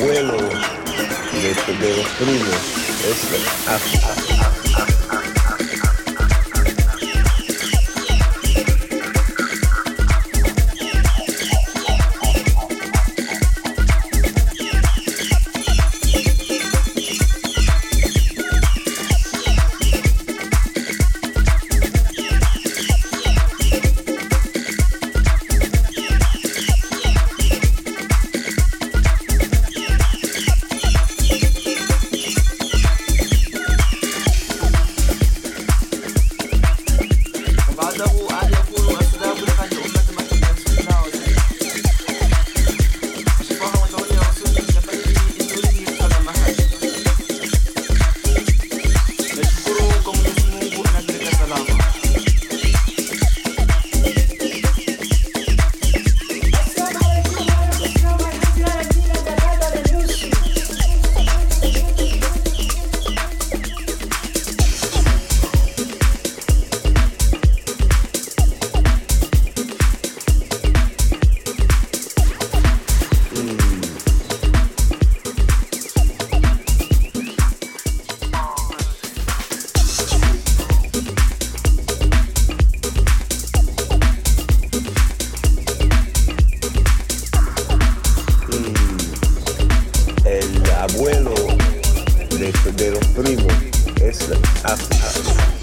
abuelos, de, de los primos. Es, ah, ah. Nick dello primo Islam Africa.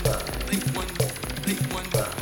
one, link one, link one.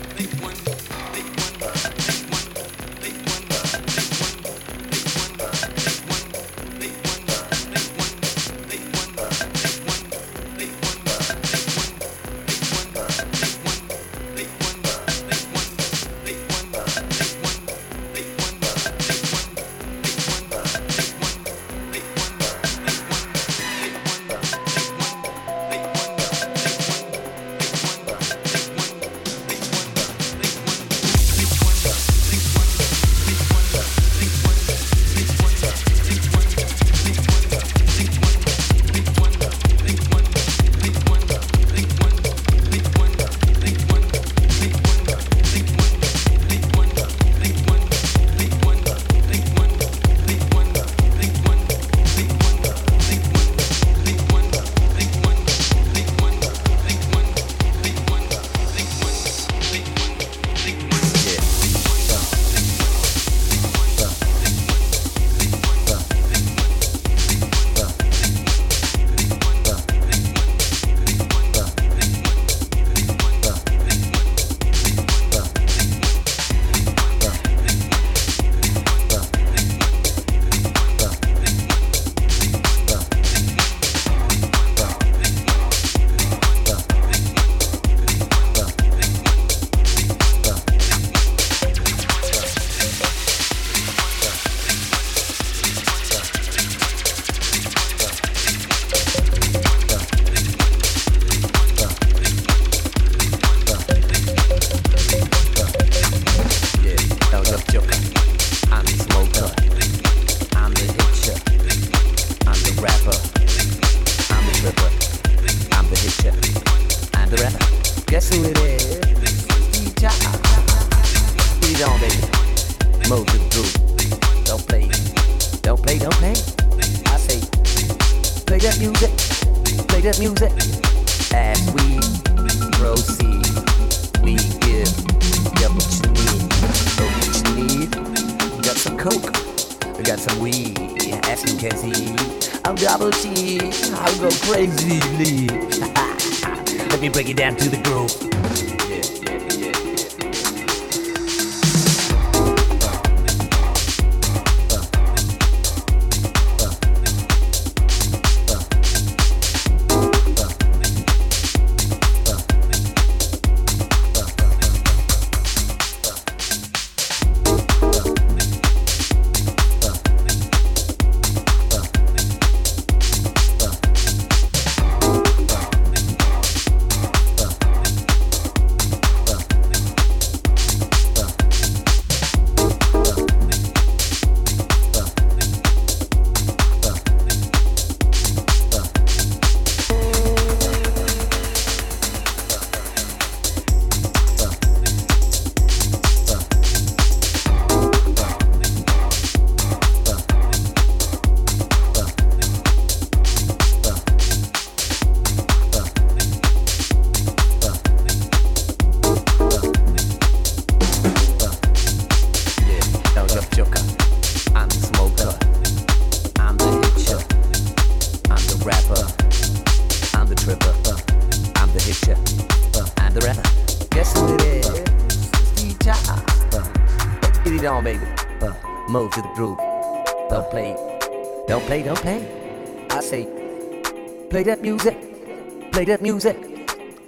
Play that music, play that music.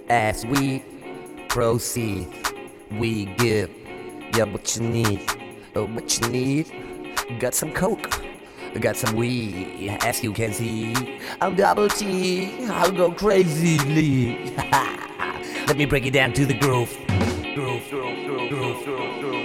As we proceed, we give you what you need. Oh, what you need? Got some coke, got some weed. As you can see, I'm double T. I'll go crazily. Let me break it down to the groove. Groove, groove, groove, groove, groove, groove.